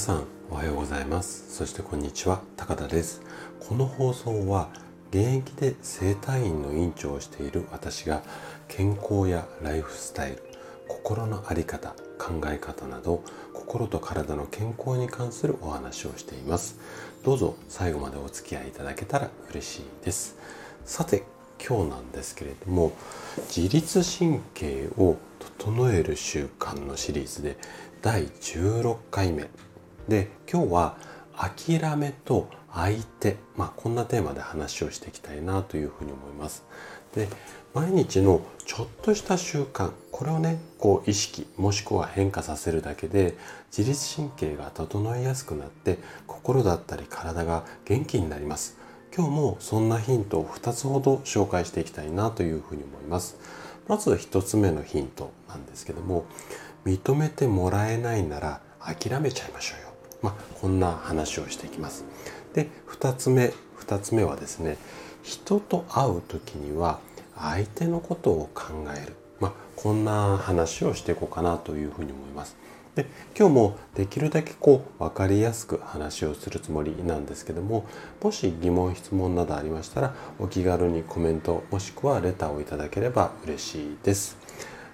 さんおはようございます。そしてこんにちは高田です。この放送は現役で整体院の院長をしている私が健康やライフスタイル心の在り方考え方など心と体の健康に関するお話をしています。どうぞ最後までお付き合いいただけたら嬉しいです。さて今日なんですけれども自律神経を整える習慣のシリーズで第16回目で今日は諦めと相手、まあ、こんなテーマで話をしていきたいなというふうに思います。で毎日のちょっとした習慣これをねこう意識もしくは変化させるだけで自律神経が整いやすくなって心だったり体が元気になります。今日もそんなヒントを2つほど紹介していきたいなというふうに思います。まず1つ目のヒントなんですけども認めてもらえないなら諦めちゃいましょうよ。まあ、こんな話をしていきます。で2つ目2つ目はですね人と会う時には相手のことを考える、まあ、こんな話をしていこうかなというふうに思います。で今日もできるだけこう分かりやすく話をするつもりなんですけどももし疑問質問などありましたらお気軽にコメントもしくはレターをいただければ嬉しいです。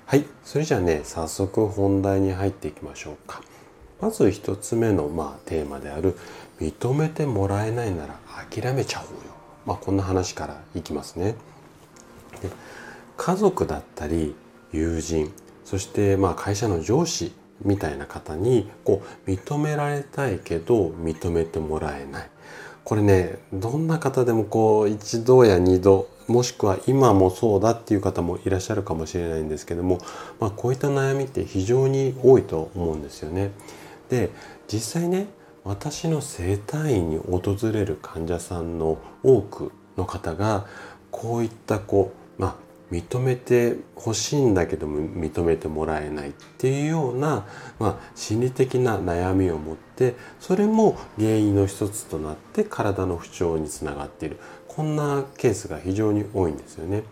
はい、それじゃあね早速本題に入っていきましょうか。まず1つ目の、まあ、テーマである認めてもらえないなら諦めちゃおうよ、まあ、こんな話からいきますね。で家族だったり友人そしてまあ会社の上司みたいな方にこう認められたいけど認めてもらえない。これねどんな方でもこう一度や二度もしくは今もそうだっていう方もいらっしゃるかもしれないんですけども、まあ、こういった悩みって非常に多いと思うんですよね。で実際ね私の整体院に訪れる患者さんの多くの方がこういったこうまあ認めてほしいんだけども認めてもらえないっていうような、まあ、心理的な悩みを持ってそれも原因の一つとなって体の不調につながっているこんなケースが非常に多いんですよね。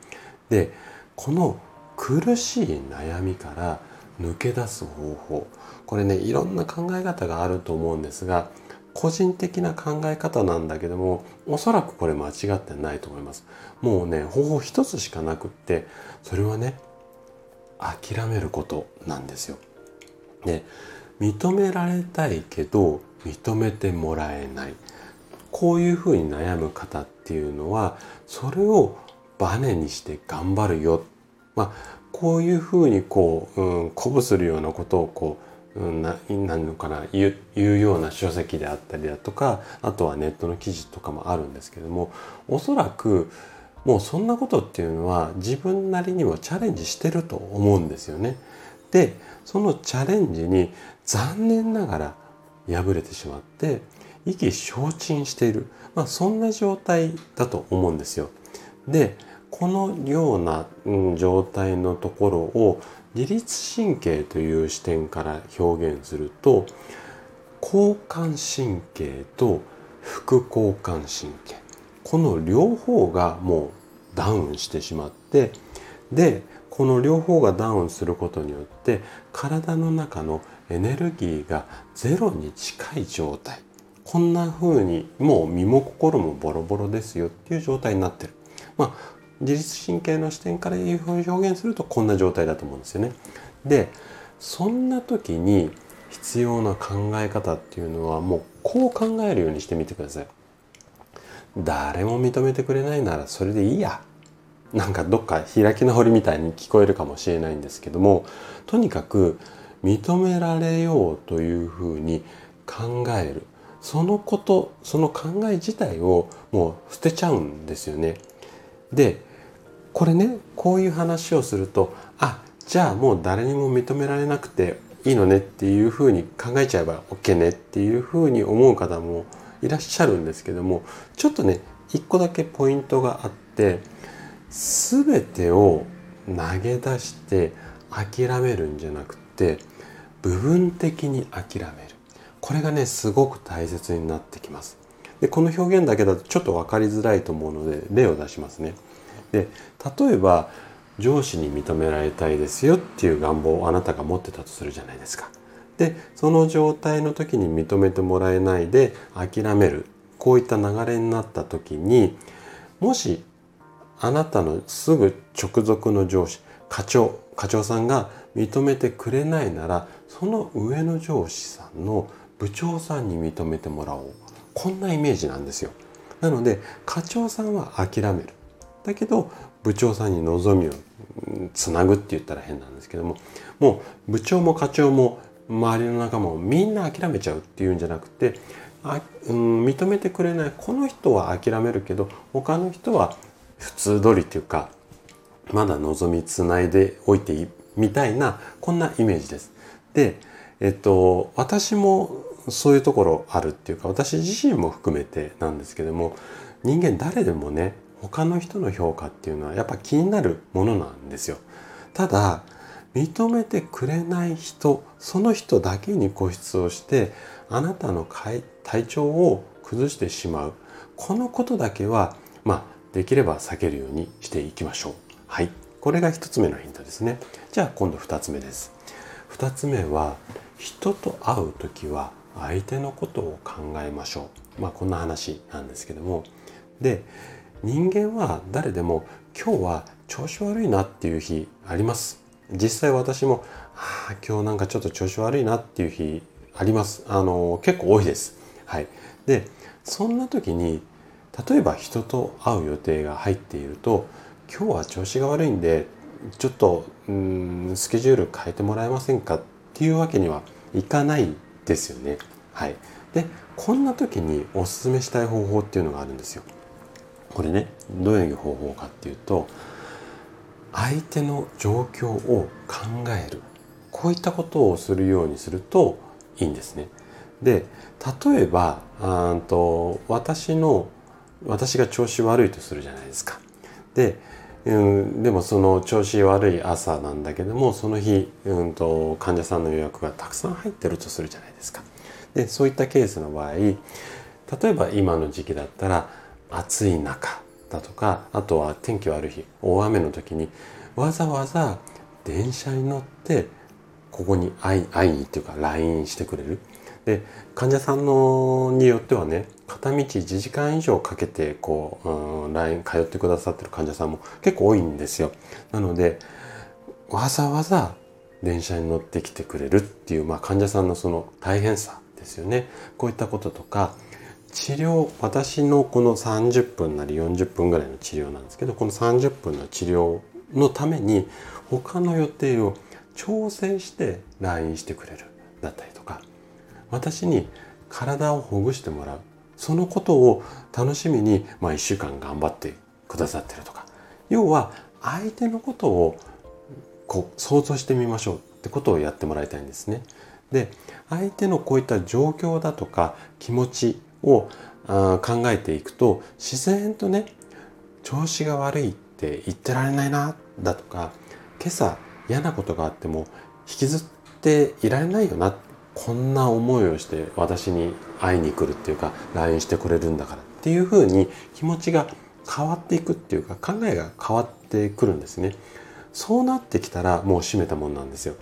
でこの苦しい悩みから抜け出す方法。これねいろんな考え方があると思うんですが個人的な考え方なんだけどもおそらくこれ間違ってないと思います。もうね方法一つしかなくってそれはね諦めることなんですよ。で認められたいけど認めてもらえない。こういうふうに悩む方っていうのはそれをバネにして頑張るよ。まあこういうふうにこう、うん、鼓舞するようなことをこう、うん、な何のかな言うような書籍であったりだとかあとはネットの記事とかもあるんですけどもおそらくもうそんなことっていうのは自分なりにもチャレンジしてると思うんですよね。でそのチャレンジに残念ながら敗れてしまって意気消沈している、まあ、そんな状態だと思うんですよ。でこのような、うん、状態のところを自律神経という視点から表現すると交感神経と副交感神経この両方がもうダウンしてしまってでこの両方がダウンすることによって体の中のエネルギーがゼロに近い状態こんな風にもう身も心もボロボロですよっていう状態になってる。まあ自律神経の視点からいうふうに表現するとこんな状態だと思うんですよね。でそんな時に必要な考え方っていうのはもうこう考えるようにしてみてください。誰も認めてくれないならそれでいいや。なんかどっか開き直りみたいに聞こえるかもしれないんですけどもとにかく認められようというふうに考えるそのことその考え自体をもう捨てちゃうんですよね。でこれねこういう話をするとあじゃあもう誰にも認められなくていいのねっていうふうに考えちゃえば OK ねっていうふうに思う方もいらっしゃるんですけどもちょっとね一個だけポイントがあって全てを投げ出して諦めるんじゃなくて部分的に諦めるこれがねすごく大切になってきますでこの表現だけだとちょっと分かりづらいと思うので例を出しますね。で例えば上司に認められたいですよっていう願望をあなたが持ってたとするじゃないですか。でその状態の時に認めてもらえないで諦める。こういった流れになった時にもしあなたのすぐ直属の上司課長課長さんが認めてくれないならその上の上司さんの部長さんに認めてもらおう。こんなイメージなんですよ。なので課長さんは諦める。だけど部長さんに望みをつなぐって言ったら変なんですけどももう部長も課長も周りの仲間もみんな諦めちゃうっていうんじゃなくてあ、うん、認めてくれないこの人は諦めるけど他の人は普通通りっていうかまだ望みつないでおいていいみたいなこんなイメージです。で、えっと、私もそういうところあるっていうか私自身も含めてなんですけども人間誰でもね他の人の評価っていうのはやっぱ気になるものなんですよ。ただ認めてくれない人その人だけに固執をしてあなたの体調を崩してしまうこのことだけはまあできれば避けるようにしていきましょう。はい。これが1つ目のヒントですね。じゃあ今度2つ目です。2つ目は人と会う時は相手のことを考えましょう。まあこんな話なんですけども。で、人間は誰でも今日は調子悪いなっていう日あります。実際私も、ああ、今日なんかちょっと調子悪いなっていう日あります。あの、結構多いです。はい。で、そんな時に、例えば人と会う予定が入っていると、今日は調子が悪いんで、ちょっと、うん、スケジュール変えてもらえませんかっていうわけにはいかないですよね。はい。で、こんな時におすすめしたい方法っていうのがあるんですよ。これね、どういう方法かっていうと、相手の状況を考えるこういったことをするようにするといいんですね。で例えばあと私の私が調子悪いとするじゃないですか。で、うん、でもその調子悪い朝なんだけどもその日、うんと、患者さんの予約がたくさん入ってるとするじゃないですか。でそういったケースの場合例えば今の時期だったら暑い中だとかあとは天気悪い日大雨の時にわざわざ電車に乗ってここに会い会いっていうか LINE してくれる。で患者さんのによってはね片道1時間以上かけてこう、うん、LINE 通ってくださってる患者さんも結構多いんですよ。なのでわざわざ電車に乗ってきてくれるっていう、まあ、患者さんのその大変さですよね。こういったこととか治療私のこの30分なり40分ぐらいの治療なんですけどこの30分の治療のために他の予定を調整して LINE してくれるだったりとか私に体をほぐしてもらうそのことを楽しみに、まあ、1週間頑張ってくださってるとか要は相手のことをこう想像してみましょうってことをやってもらいたいんですね。で相手のこういった状況だとか気持ちを考えていくと自然とね調子が悪いって言ってられないなだとか今朝嫌なことがあっても引きずっていられないよなこんな思いをして私に会いに来るっていうか LINE してくれるんだからっていうふうに気持ちが変わっていくっていうか考えが変わってくるんですね。そうなってきたらもう閉めたもんなんですよ。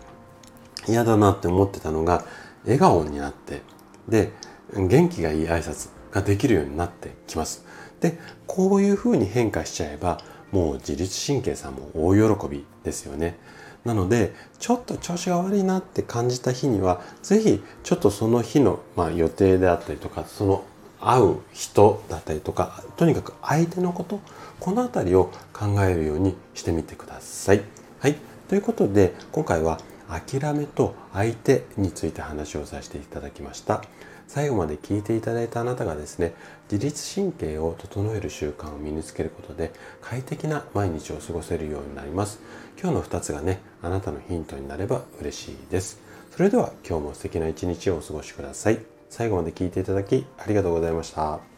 嫌だなって思ってたのが笑顔になってで元気がいい挨拶ができるようになってきます。で、こういうふうに変化しちゃえば、もう自律神経さんも大喜びですよね。なので、ちょっと調子が悪いなって感じた日には、ぜひちょっとその日の、まあ、予定であったりとか、その会う人だったりとか、とにかく相手のこと、この辺りを考えるようにしてみてください。はい。ということで、今回は諦めと相手について話をさせていただきました。最後まで聞いていただいたあなたがですね自律神経を整える習慣を身につけることで快適な毎日を過ごせるようになります。今日の2つがねあなたのヒントになれば嬉しいです。それでは今日も素敵な一日をお過ごしください。最後まで聞いていただきありがとうございました。